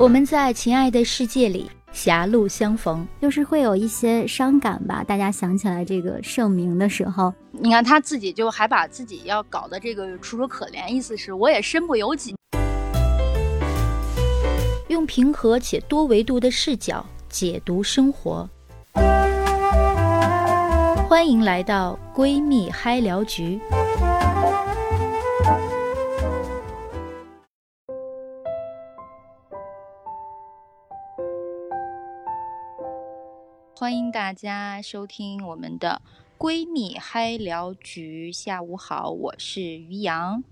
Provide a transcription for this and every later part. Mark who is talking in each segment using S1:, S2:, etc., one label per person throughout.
S1: 我们在情爱的世界里狭路相逢，
S2: 就是会有一些伤感吧。大家想起来这个盛名的时候，
S3: 你看他自己就还把自己要搞的这个楚楚可怜，意思是我也身不由己。
S1: 用平和且多维度的视角解读生活，欢迎来到闺蜜嗨聊局。欢迎大家收听我们的闺蜜嗨聊局。下午好，我是于洋。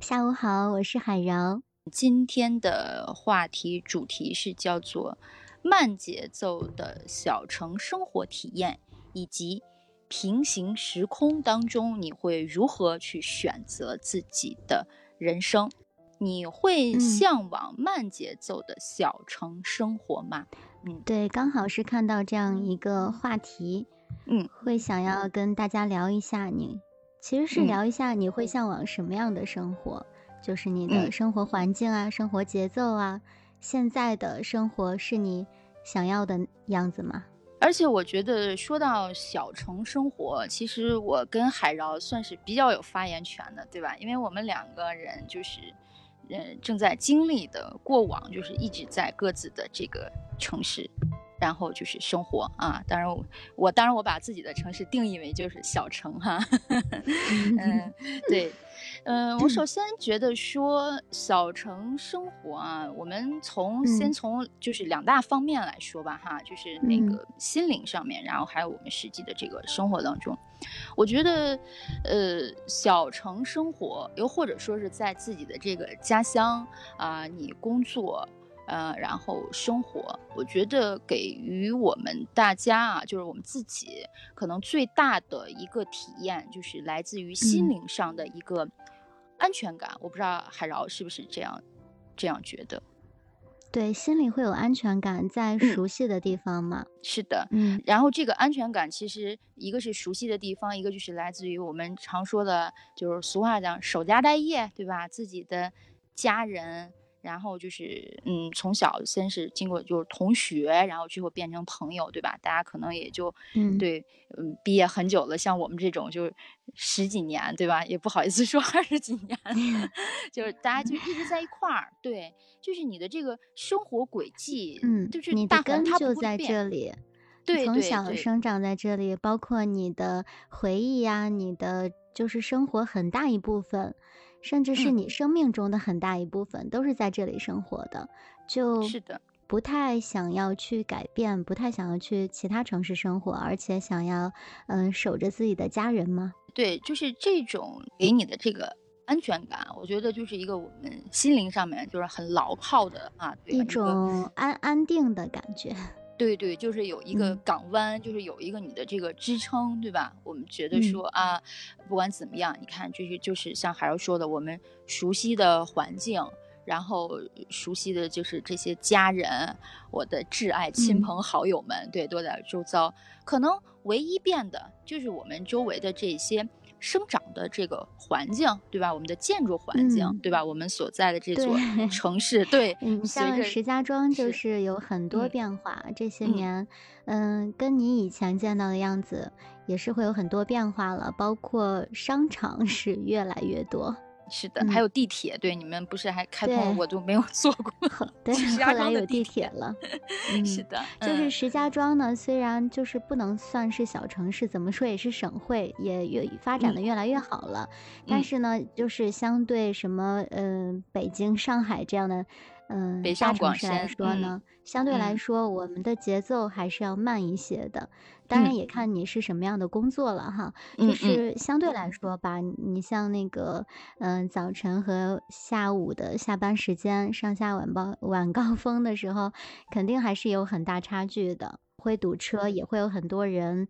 S2: 下午好，我是海柔。
S1: 今天的话题主题是叫做慢节奏的小城生活体验，以及平行时空当中你会如何去选择自己的人生？你会向往慢节奏的小城生活吗？
S2: 嗯，对，刚好是看到这样一个话题，
S1: 嗯，
S2: 会想要跟大家聊一下。你其实是聊一下你会向往什么样的生活，就是你的生活环境啊，生活节奏啊，现在的生活是你想要的样子吗？
S1: 而且我觉得说到小城生活，其实我跟海饶算是比较有发言权的，对吧？因为我们两个人就是。嗯，正在经历的过往就是一直在各自的这个城市，然后就是生活啊。当然，我我当然我把自己的城市定义为就是小城哈。嗯，对。嗯，我首 先觉得说小城生活啊，我们从先从就是两大方面来说吧，哈，就是那个心灵上面，然后还有我们实际的这个生活当中，我觉得，呃，小城生活，又或者说是在自己的这个家乡啊，你工作。呃，然后生活，我觉得给予我们大家啊，就是我们自己，可能最大的一个体验，就是来自于心灵上的一个安全感。我不知道海饶是不是这样这样觉得？
S2: 对，心里会有安全感，在熟悉的地方嘛。
S1: 是的，
S2: 嗯。
S1: 然后这个安全感，其实一个是熟悉的地方，一个就是来自于我们常说的，就是俗话讲“守家待业”，对吧？自己的家人。然后就是，嗯，从小先是经过就是同学，然后最后变成朋友，对吧？大家可能也就，
S2: 嗯，
S1: 对，嗯，毕业很久了，像我们这种就十几年，对吧？也不好意思 说二十几年，就是大家就一直在一块儿，对，就是你的这个生活轨迹，
S2: 嗯，
S1: 就是
S2: 你的根就在这里，
S1: 对，
S2: 从小生长在这里，包括你的回忆呀，你的就是生活很大一部分。甚至是你生命中的很大一部分都是在这里生活的，就是
S1: 的，
S2: 不太想要去改变，不太想要去其他城市生活，而且想要嗯守着自己的家人吗？
S1: 对，就是这种给你的这个安全感，我觉得就是一个我们心灵上面就是很牢靠的啊，
S2: 一种安安定的感觉。
S1: 对对，就是有一个港湾，就是有一个你的这个支撑，对吧？我们觉得说啊，不管怎么样，你看，就是就是像海儿说的，我们熟悉的环境，然后熟悉的就是这些家人，我的挚爱亲朋好友们，对，都在周遭。可能唯一变的就是我们周围的这些。生长的这个环境，对吧？我们的建筑环境，对吧？我们所在的这座 城市，对，
S2: 嗯，像石家庄就是有很多变化。这些年，嗯，跟你以前见到的样子也是会有很多变化了，包括商场是越来越多。
S1: 是的，还有地铁，对，你们不是还开通，我就没有坐过。
S2: 对，后来有地铁了。
S1: 是的，
S2: 就是石家庄呢，虽然就是不能算是小城市，怎么说也是省会，也越发展的越来越好了。但是呢，就是相对什么，嗯，北京、上海这样的。嗯，大城市来说呢，相对来说，我们的节奏还是要慢一些的。当然，也看你是什么样的工作了哈。就是相对来说吧，你像那个，嗯，早晨和下午的下班时间，上下晚高晚高峰的时候，肯定还是有很大差距的，会堵车，也会有很多人。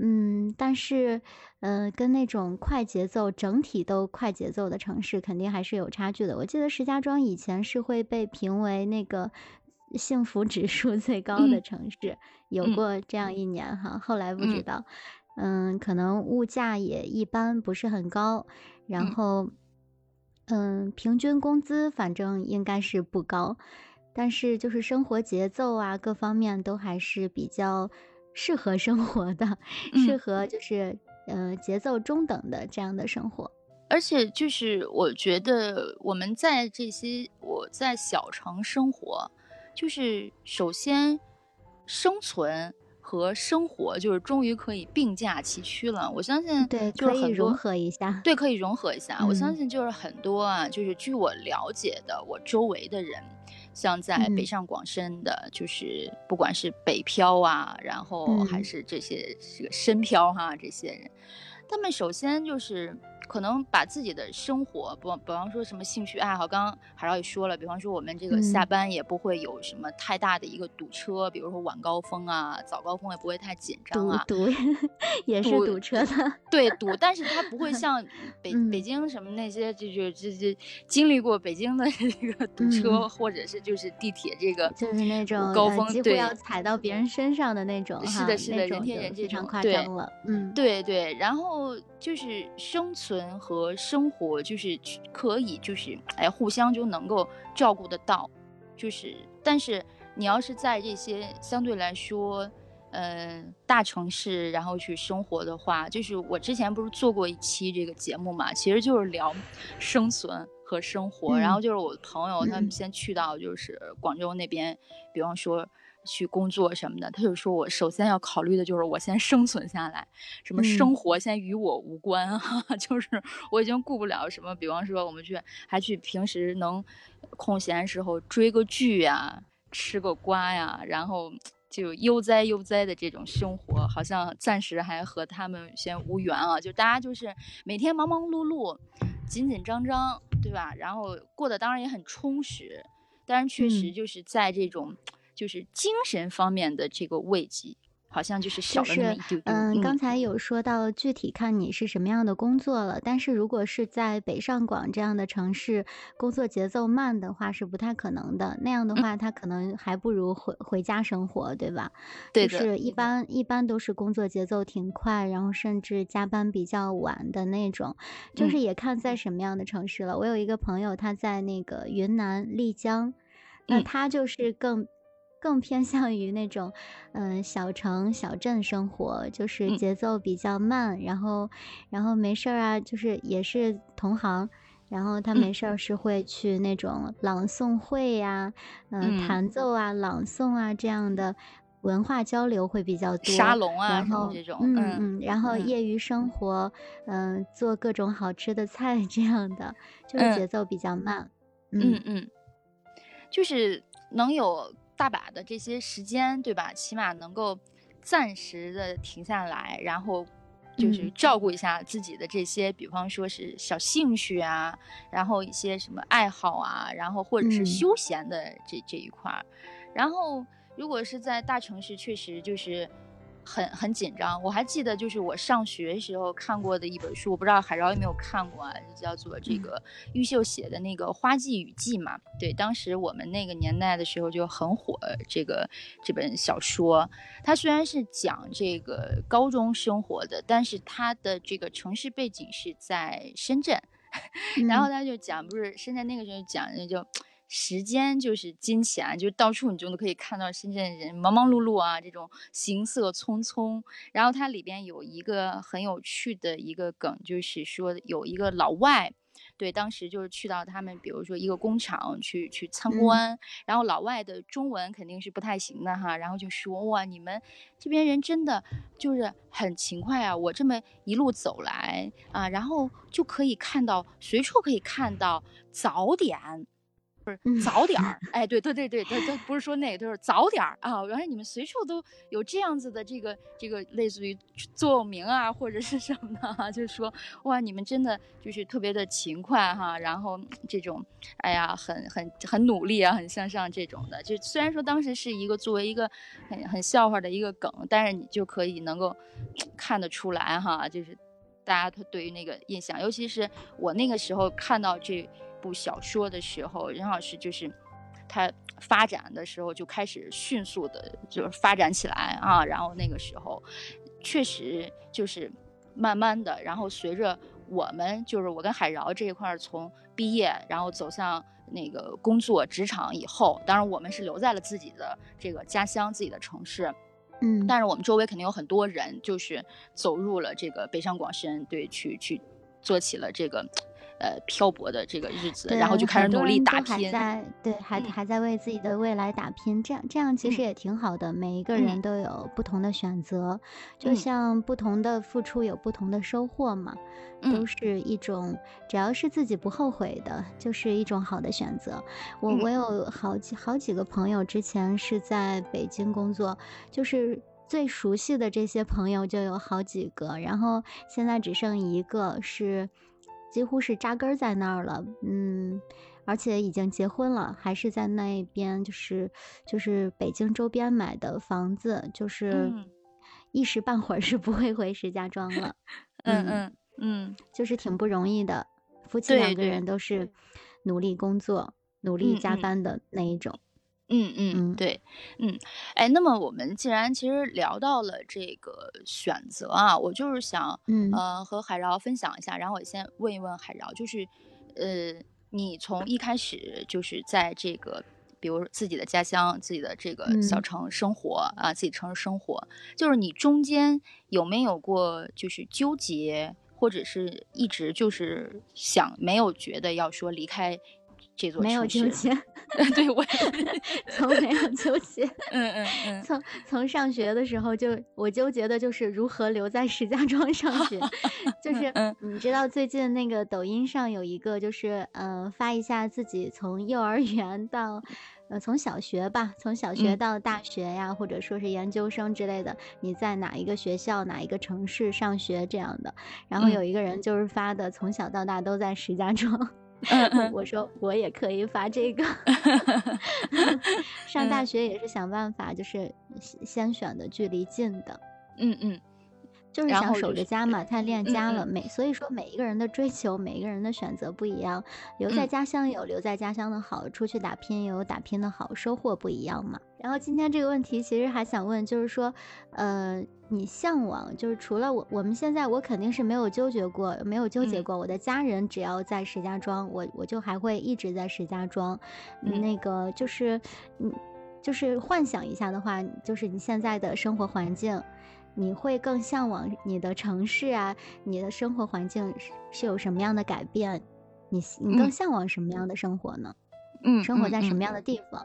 S2: 嗯，但是，呃，跟那种快节奏、整体都快节奏的城市，肯定还是有差距的。我记得石家庄以前是会被评为那个幸福指数 最高的城市，有过这样一年哈。后来不知道，嗯，可能物价也一般，不是很高。然后，嗯，平均工资反正应该是不高。但是就是生活节奏啊，各方面都还是比较适合生活的，适合就是呃节奏中等的这样的生活。
S1: 而且就是我觉得我们在这些我在小城生活，就是首先生存。和生活就是终于可以并驾齐驱了，我相信
S2: 对，
S1: 可以
S2: 融合一下，
S1: 对，可以融合一下。我相信就是很多啊，就是据我了解的，我周围的人，像在北上广深的，就是不管是北漂啊，然后还是这些这个深漂哈，这些人，他们首先就是。可能把自己的生活，不比方说什么兴趣爱好，刚刚海涛也说了，比方说我们这个下班也不会有什么太大的一个堵车，比如说晚高峰啊、早高峰也不会太紧张
S2: 啊。堵堵 也是堵车的，
S1: 对堵，但是它不会像 北北京什么那些，就就这这经历过北京的 这个堵车，或者是就是地铁这个
S2: 就是那种
S1: 高峰，
S2: 几乎要踩到别人身上的那种，
S1: 是的，是的，人贴人
S2: 非常夸张了。嗯，
S1: 对对，然后就是生存。和生活就是可以，就是哎，互相就能够照顾得到，就是，但是你要是在这些相对来说，嗯，大城市然后去生活的话，就是我之前不是做过一期这个节目嘛，其实就是聊生存和生活，然后就是我的朋友他们先去到就是广州那边，比方说。去工作什么的，他就说我首先要考虑的就是我先生存下来，什么生活先与我无关啊，就是我已经顾不了什么，比方说我们去还去平时能空闲时候追个剧呀，吃个瓜呀，然后就悠哉悠哉的这种生活，好像暂时还和他们先无缘啊，就大家就是每天忙忙碌碌，紧紧张张，对吧？然后过得当然也很充实，但是确实就是在这种。就是精神方面的这个慰藉，好像就是少了那么一丢丢。
S2: 嗯，刚才有说到具体看你是什么样的工作了，但是如果是在北上广这样的城市，工作节奏慢的话是不太可能的。那样的话，他可能还不如回回家生活，对吧？
S1: 对
S2: 就是一般一般都是工作节奏挺快，然后甚至加班比较晚的那种。就是也看在什么样的城市了。我有一个朋友，他在那个云南丽江，那他就是更。更偏向于那种，嗯，小城小镇生活，就是节奏比较慢，然后，然后没事儿啊，就是也是同行，然后他没事儿是会去那种朗诵会呀，嗯，弹奏啊，朗诵啊这样的文化交流会比较多，
S1: 沙龙啊，
S2: 然后
S1: 这种，
S2: 嗯嗯，然后业余生活，嗯，做各种好吃的菜这样的，就是节奏比较慢，
S1: 嗯。嗯，就是能有。大把的这些时间，对吧？起码能够暂时的停下来，然后就是照顾一下自己的这些，比方说是小兴趣啊，然后一些什么爱好啊，然后或者是休闲的这这一块儿。然后如果是在大城市，确实就是。很很紧张，我还记得就是我上学时候看过的一本书，我不知道海饶有没有看过啊，就叫做这个玉秀写的那个《花季雨季》嘛。对，当时我们那个年代的时候就很火这个这本小说。它虽然是讲这个高中生活的，但是它的这个城市背景是在深圳，然后他就讲不是深圳那个时候讲那就。时间就是金钱，就到处你就都可以看到深圳人忙忙碌碌啊，这种行色匆匆。然后它里边有一个很有趣的一个梗，就是说有一个老外，对，当时就是去到他们，比如说一个工厂去去参观，然后老外的中文肯定是不太行的哈，然后就说哇，你们这边人真的就是很勤快啊，我这么一路走来啊，然后就可以看到随处可以看到早点。早点儿，哎，对对对对，他他不是说那个，就是早点儿啊。原来你们随处都有这样子的这个这个类似于座右铭啊，或者是什么的，就是说哇，你们真的就是特别的勤快哈，然后这种哎呀，很很很努力啊，很向上这种的。就虽然说当时是一个作为一个很很笑话的一个梗，但是你就可以能够看得出来哈，就是大家他对于那个印象，尤其是我那个时候看到这。部小说的时候，任老师就是他发展的时候就开始迅速的，就是发展起来啊。然后那个时候，确实就是慢慢的，然后随着我们就是我跟海饶这一块儿从毕业，然后走向那个工作职场以后，当然我们是留在了自己的这个家乡、自己的城市，
S2: 嗯，
S1: 但是我们周围肯定有很多人就是走入了这个北上广深，对，去去做起了这个。呃，漂泊的这个日子，然后就开始努力打拼，
S2: 在对，还还在为自己的未来打拼，这样这样其实也挺好的。每一个人都有不同的选择，就像不同的付出有不同的收获嘛，都是一种，只要是自己不后悔的，就是一种好的选择。我我有好几好几个朋友之前是在北京工作，就是最熟悉的这些朋友就有好几个，然后现在只剩一个是。几乎是扎根在那儿了，嗯，而且已经结婚了，还是在那边，就是就是北京周边买的房子，就是一时半会儿是不会回石家庄了。
S1: 嗯嗯嗯，
S2: 就是挺不容易的，夫妻两个人都是努力工作、努力加班的那一种。
S1: 嗯嗯对，嗯，哎，那么我们既然其实聊到了这个选择啊，我就是想，嗯呃，和海饶分享一下，然后我先问一问海饶，就是，呃，你从一开始就是在这个，比如自己的家乡、自己的这个小城生活啊，自己城市生活，就是你中间有没有过就是纠结，或者是一直就是想没有觉得要说离开。这座
S2: 没有纠结，
S1: 对我
S2: 从没有纠结。
S1: 嗯。嗯嗯，
S2: 从从上学的时候就我纠结的就是如何留在石家庄上学，就是你知道最近那个抖音上有一个就是嗯发一下自己从幼儿园到呃从小学吧，从小学到大学呀，或者说是研究生之类的，你在哪一个学校哪一个城市上学这样的，然后有一个人就是发的从小到大都在石家庄。我说我也可以发这个，上大学也是想办法，就是先选的距离近的，
S1: 嗯嗯。
S2: 就是想守着家嘛，太恋家了。每所以说，每一个人的追求，每一个人的选择不一样。留在家乡有留在家乡的好，出去打拼有打拼的好，收获不一样嘛。然后今天这个问题，其实还想问，就是说，呃，你向往，就是除了我，我们现在我肯定是没有纠结过，没有纠结过。我的家人只要在石家庄，我我就还会一直在石家庄。那个就是，嗯，就是幻想一下的话，就是你现在的生活环境。你会更向往你的城市啊？你的生活环境是是有什么样的改变？你你更向往什么样的生活呢？
S1: 嗯，
S2: 生活在什么样的地方？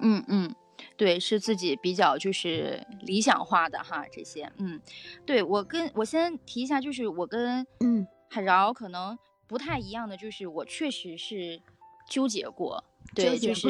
S1: 嗯嗯，对，是自己比较就是理想化的哈，这些嗯，对我跟我先提一下，就是我跟
S2: 嗯
S1: 海饶可能不太一样的，就是我确实是纠结过，对，就是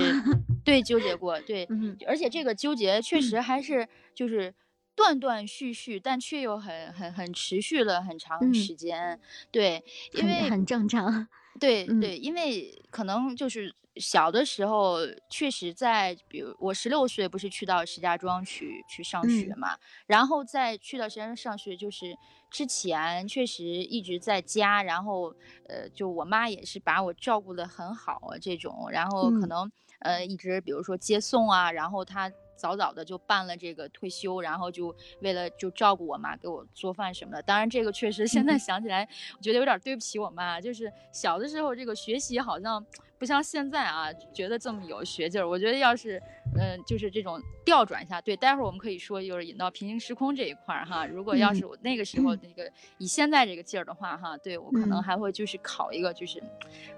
S1: 对纠结过，对，而且这个纠结确实还是就是。断断续续，但却又很很很持续了很长时间，对，因为
S2: 很正常，
S1: 对对，因为可能就是小的时候，确实在，比如我十六岁不是去到石家庄去去上学嘛，然后在去到石家庄上学，就是之前确实一直在家，然后呃，就我妈也是把我照顾的很好啊这种，然后可能呃一直比如说接送啊，然后她。早早的就办了这个退休，然后就为了就照顾我妈，给我做饭什么的。当然，这个确实现在想起来，我觉得有点对不起我妈。就是小的时候，这个学习好像不像现在啊，觉得这么有学劲儿。我觉得要是，嗯，就是这种调转一下，对，待会儿我们可以说，就是引到平行时空这一块儿哈。如果要是我那个时候那个以现在这个劲儿的话哈，对我可能还会就是考一个就是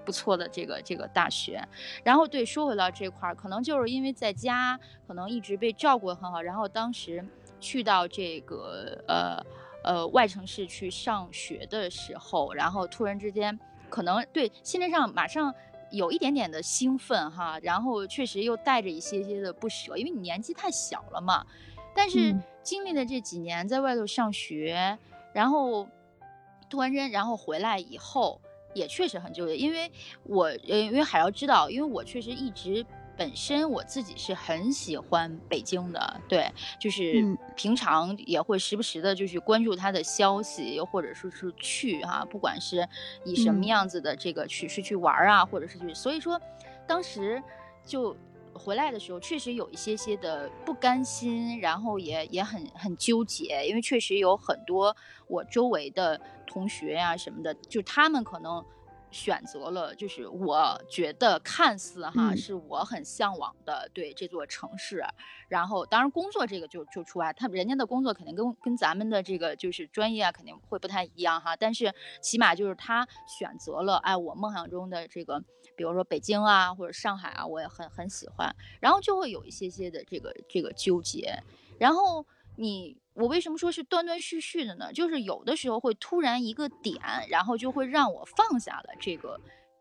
S1: 不错的这个这个大学。然后对，说回到这块儿，可能就是因为在家，可能一直。被照顾得很好，然后当时去到这个呃呃外城市去上学的时候，然后突然之间可能对心理上马上有一点点的兴奋哈，然后确实又带着一些些的不舍，因为你年纪太小了嘛。但是经历了这几年在外头上学，然后突然间然后回来以后，也确实很纠结，因为我呃因为海瑶知道，因为我确实一直。本身我自己是很喜欢北京的，对，就是平常也会时不时的，就是关注他的消息，又或者说是去哈，不管是以什么样子的这个去是去玩啊，或者是去，所以说当时就回来的时候，确实有一些些的不甘心，然后也也很很纠结，因为确实有很多我周围的同学呀、什么的，就他们可能。选择了，就是我觉得看似哈是我很向往的对这座城市，然后当然工作这个就就除外，他人家的工作肯定跟跟咱们的这个就是专业啊肯定会不太一样哈，但是起码就是他选择了哎我梦想中的这个，比如说北京啊或者上海啊，我也很很喜欢，然后就会有一些些的这个这个纠结，然后你。我为什么说是断断续续的呢？就是有的时候会突然一个点，然后就会让我放下了这个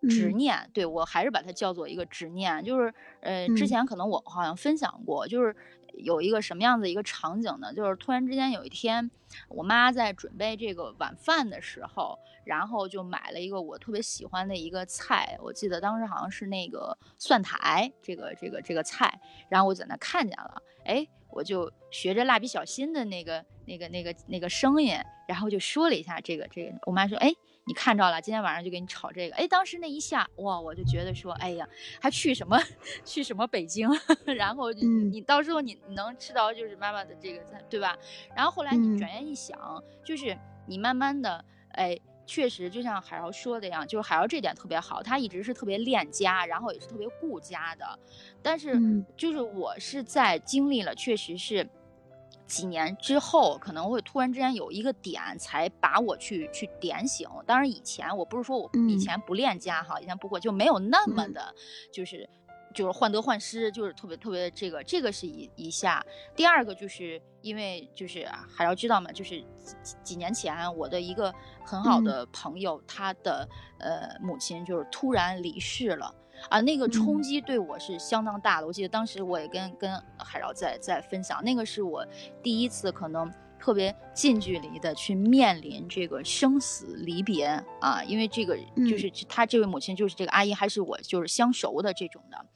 S1: 执念。对我还是把它叫做一个执念。就是呃，之前可能我好像分享过，就是有一个什么样的一个场景呢？就是突然之间有一天，我妈在准备这个晚饭的时候，然后就买了一个我特别喜欢的一个菜。我记得当时好像是那个蒜苔，这个这个这个菜，然后我在那看见了，哎。我就学着蜡笔小新的那个、那个、那个、那个声音，然后就说了一下这个、这个。我妈说：“哎，你看着了，今天晚上就给你炒这个。”哎，当时那一下，哇，我就觉得说：“哎呀，还去什么去什么北京？然后你到时候你能吃到就是妈妈的这个菜，对吧？然后后来你转念一想，就是你慢慢的，哎。”确实，就像海瑶说的一样，就是海瑶这点特别好，她一直是特别恋家，然后也是特别顾家的。但是，就是我是在经历了，确实是几年之后，可能会突然之间有一个点，才把我去去点醒。当然，以前我不是说我以前不恋家哈，以前不过就没有那么的，就是。就是患得患失，就是特别特别这个，这个是一一下。第二个就是因为就是还要知道嘛，就是几几年前我的一个很好的朋友，他的呃母亲就是突然离世了啊，那个冲击对我是相当大的。我记得当时我也跟跟海饶在在分享，那个是我第一次可能。特别近距离的去面临这个生死离别啊，因为这个就是他这位母亲就是这个阿姨，还是我就是相熟的这种的，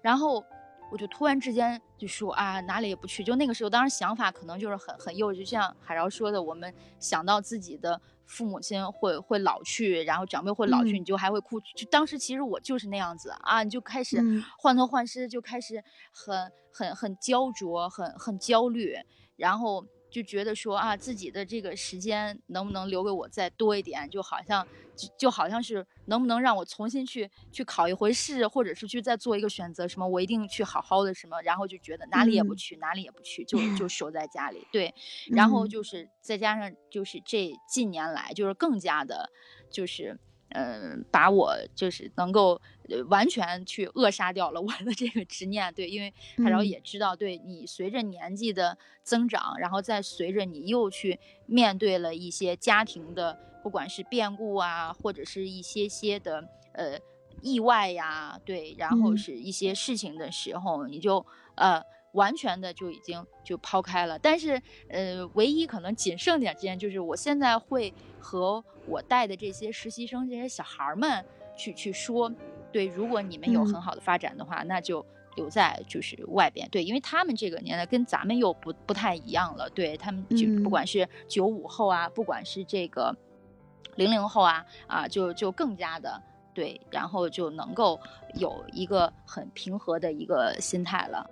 S1: 然后我就突然之间就说啊，哪里也不去。就那个时候，当时想法可能就是很很幼稚，就像海饶说的，我们想到自己的父母亲会会老去，然后长辈会老去，你就还会哭。就当时其实我就是那样子啊，你就开始患得患失，就开始很很很焦灼，很很焦虑，然后。就觉得说啊，自己的这个时间能不能留给我再多一点？就好像就就好像是能不能让我重新去去考一回试，或者是去再做一个选择？什么我一定去好好的什么？然后就觉得哪里也不去，哪里也不去，就就守在家里。对，然后就是再加上就是这近年来就是更加的，就是。嗯，把我就是能够完全去扼杀掉了我的这个执念，对，因为他然后也知道，对你随着年纪的增长，然后再随着你又去面对了一些家庭的，不管是变故啊，或者是一些些的呃意外呀，对，然后是一些事情的时候，你就呃。完全的就已经就抛开了，但是呃，唯一可能仅剩点之间，就是我现在会和我带的这些实习生、这些小孩们去去说，对，如果你们有很好的发展的话，那就留在就是外边，对，因为他们这个年代跟咱们又不不太一样了，对他们就不管是九五后啊，不管是这个零零后啊啊，就就更加的对，然后就能够有一个很平和的一个心态了。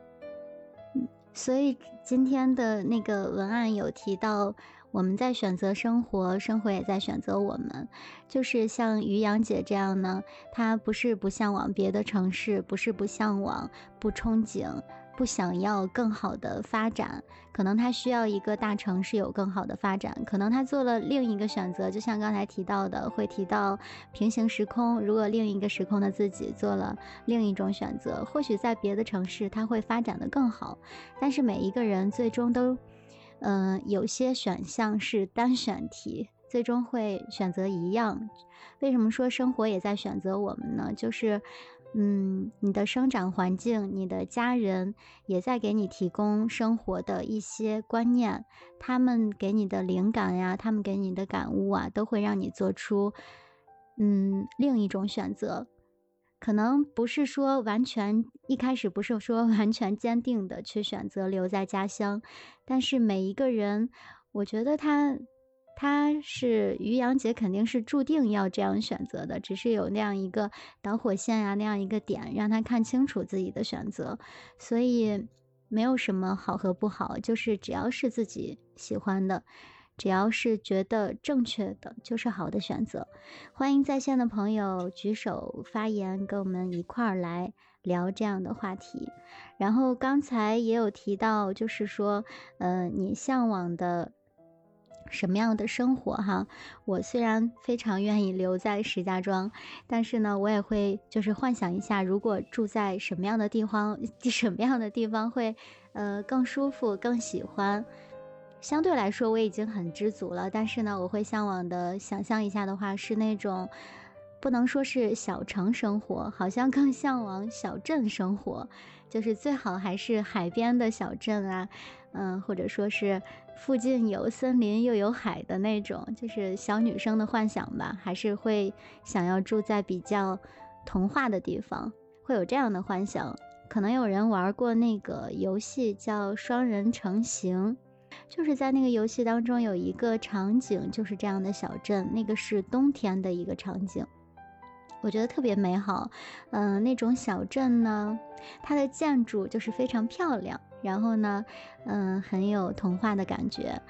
S2: 所以今天的那个文案有提到，我们在选择生活，生活也在选择我们。就是像于洋姐这样呢，她不是不向往别的城市，不是不向往，不憧憬。不想要更好的发展，可能他需要一个大城市有更好的发展，可能他做了另一个选择，就像刚才提到的，会提到平行时空。如果另一个时空的自己做了另一种选择，或许在别的城市他会发展的更好。但是每一个人最终都，嗯，有些选项是单选题，最终会选择一样。为什么说生活也在选择我们呢？就是。嗯，你的生长环境，你的家人也在给你提供生活的一些观念，他们给你的灵感呀，他们给你的感悟啊，都会让你做出嗯另一种选择。可能不是说完全一开始不是说 完全坚定的去选择留在家乡，但是每一个人，我觉得他他是于洋姐，肯定是注定要这样选择的，只是有那样一个导火线呀，那样一个点，让他看清楚自己的选择。所以没有什么好和不好，就是只要是自己喜欢的，只要是觉得正确的，就是好的选择。欢迎在线的朋友举手发言，跟我们一块儿来聊这样的话题。然后刚才也有提到，就是说，呃，你向往的。什么样的生活哈？我虽然非常愿意留在石家庄，但是呢，我也会就是幻想一下，如果住在什么样的地方，什么样的地方会，呃，更舒服、更喜欢。相对来说，我已经很知足了。但是呢，我会向往的，想象一下的话，是那种不能说是小城生活，好像更向往小镇生活，就是最好还是海边的小镇啊，嗯，或者说是。附近有森林又有海的那种，就是小女生的幻想吧，还是会想要住在比较童话的地方，会有这样的幻想。可能有人玩过那个游戏叫双人成行，就是在那个游戏当中有一个场景就是这样的小镇，那个是冬天的一个场景，我觉得特别美好。嗯，那种小镇呢，它的建筑就是非常漂亮。然后呢，嗯，很有童话的感觉，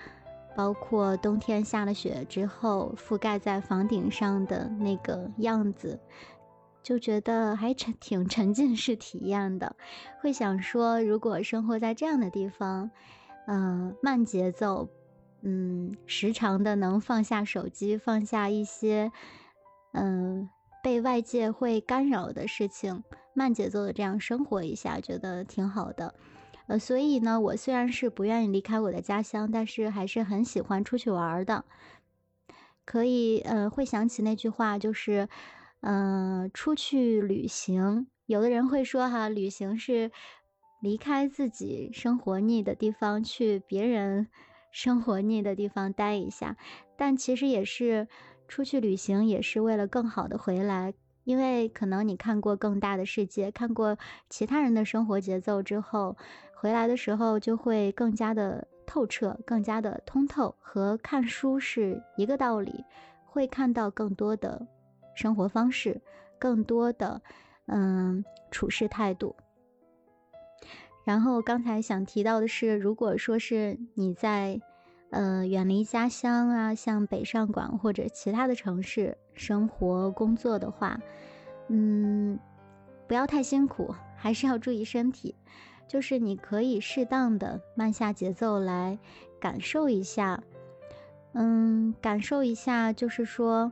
S2: 包括冬天下了雪之后覆盖在房顶上的那个样子，就觉得还沉挺沉浸式体验的。会想说，如果生活在这样的地方，嗯，慢节奏，嗯，时常的能放下手机，放下一些，嗯，被外界会干扰的事情，慢节奏的这样生活一下，觉得挺好的。呃，所以呢，我虽然是不愿意离开我的家乡，但是还是很喜欢出去玩的。可以，呃，会想起那句话，就是，嗯，出去旅行。有的人会说，哈，旅行是离开自己生活腻的地方，去别人生活腻的地方待一下。但其实也是出去旅行，也是为了更好的回来。因为可能你看过更大的世界，看过其他人的生活节奏之后。回来的时候就会更加的透彻，更加的通透，和看书是一个道理，会看到更多的生活方式，更多的嗯处事态度。然后刚才想提到的是，如果说是你在呃远离家乡啊，像北上广或者其他的城市生活工作的话，嗯，不要太辛苦，还是要注意身体。就是你可以适当的慢下节奏来感受一下，嗯，感受一下，就是说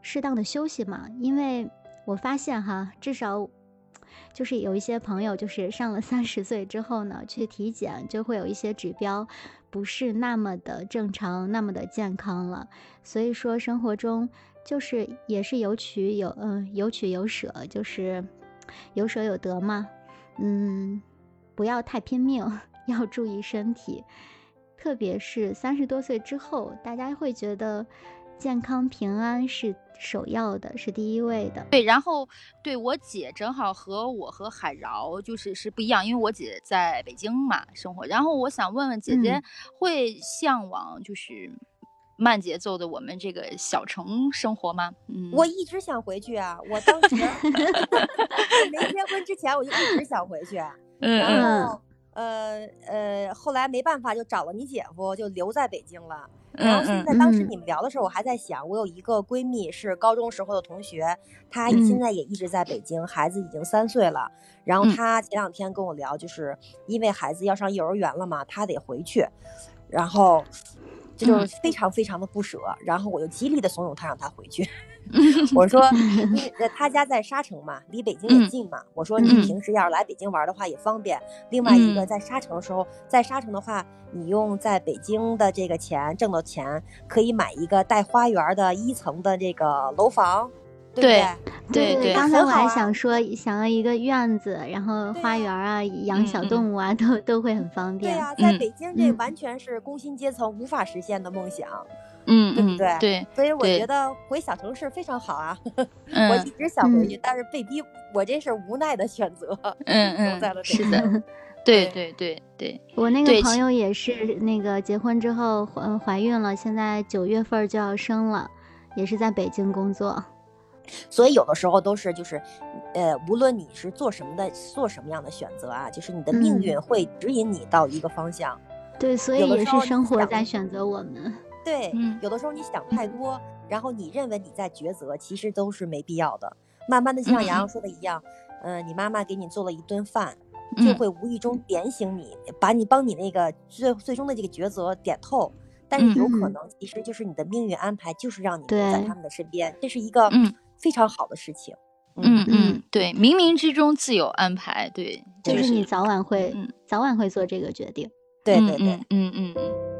S2: 适当的休息嘛。因为我发现哈，至少就是有一些朋友，就是上了三十岁之后呢，去体检就会有一些指标不是那么的正常，那么的健康了。所以说生活中就是也是有取有嗯有取有舍，就是有舍有得嘛。嗯，不要太拼命，要注意身体，特别是三十多岁之后，大家会觉得健康平安是首要的，是第一位的。
S1: 对，然后对我姐正好和我和海饶就是是不一样，因为我姐在北京嘛生活，然后我想问问姐姐，会向往就是。慢节奏的我们这个小城生活吗？
S4: 嗯，我一直想回去啊！我当时没结婚之前，我就一直想回去。嗯，然后呃呃，后来没办法，就找了你姐夫，就留在北京了。然后现在当时你们聊的时候，我还在想，我有一个闺蜜是高中时候的同学，她现在也一直在北京，孩子已经三岁了。然后她前两天跟我聊，就是因为孩子要上幼儿园了嘛，她得回去。然后。这就是非常非常的不舍，然后我就极力的怂恿她让她回去。我说，他家在沙城嘛，离北京也近嘛。我说你平时要是来北京玩的话也方便。另外一个在沙城的时候，在沙城的话，你用在北京的这个钱挣的钱，可以买一个带花园的一层的这个楼房。
S1: 对
S2: 对
S1: 对，
S2: 刚才我还想说，想要一个院子，然后花园啊，养小动物啊，都都会很方便。
S4: 对呀，在北京这完全是工薪阶层无法实现的梦想，
S1: 嗯，
S4: 对不对？
S1: 对，
S4: 所以我觉得回小城市非常好啊。我一直想回去，但是被逼，我这是无奈的选择。
S1: 嗯嗯，
S4: 在了
S1: 是的。对对对对，
S2: 我那个朋友也是那个结婚之后怀怀孕了，现在九月份就要生了，也是在北京工作。
S4: 所以有的时候都是就是，呃，无论你是做什么的，做什么样的选择啊，就是你的命运会指引你到一个方向。
S2: 对，所以也是生活在选择我们。
S4: 对，有的时候你想太多，然后你认为你在抉择，其实都是没必要的。慢慢的，像洋洋说的一样，嗯，你妈妈给你做了一顿饭。就会无意中点醒你，把你帮你那个最最终的这个抉择点透，但是有可能其实就是你的命运安排，就是让你在他们的身边，这是一个非常好的事情。
S1: 嗯嗯，对，冥冥之中自有安排，对，
S2: 就是你早晚会早晚会做这个决定。
S4: 对对对，
S1: 嗯嗯嗯。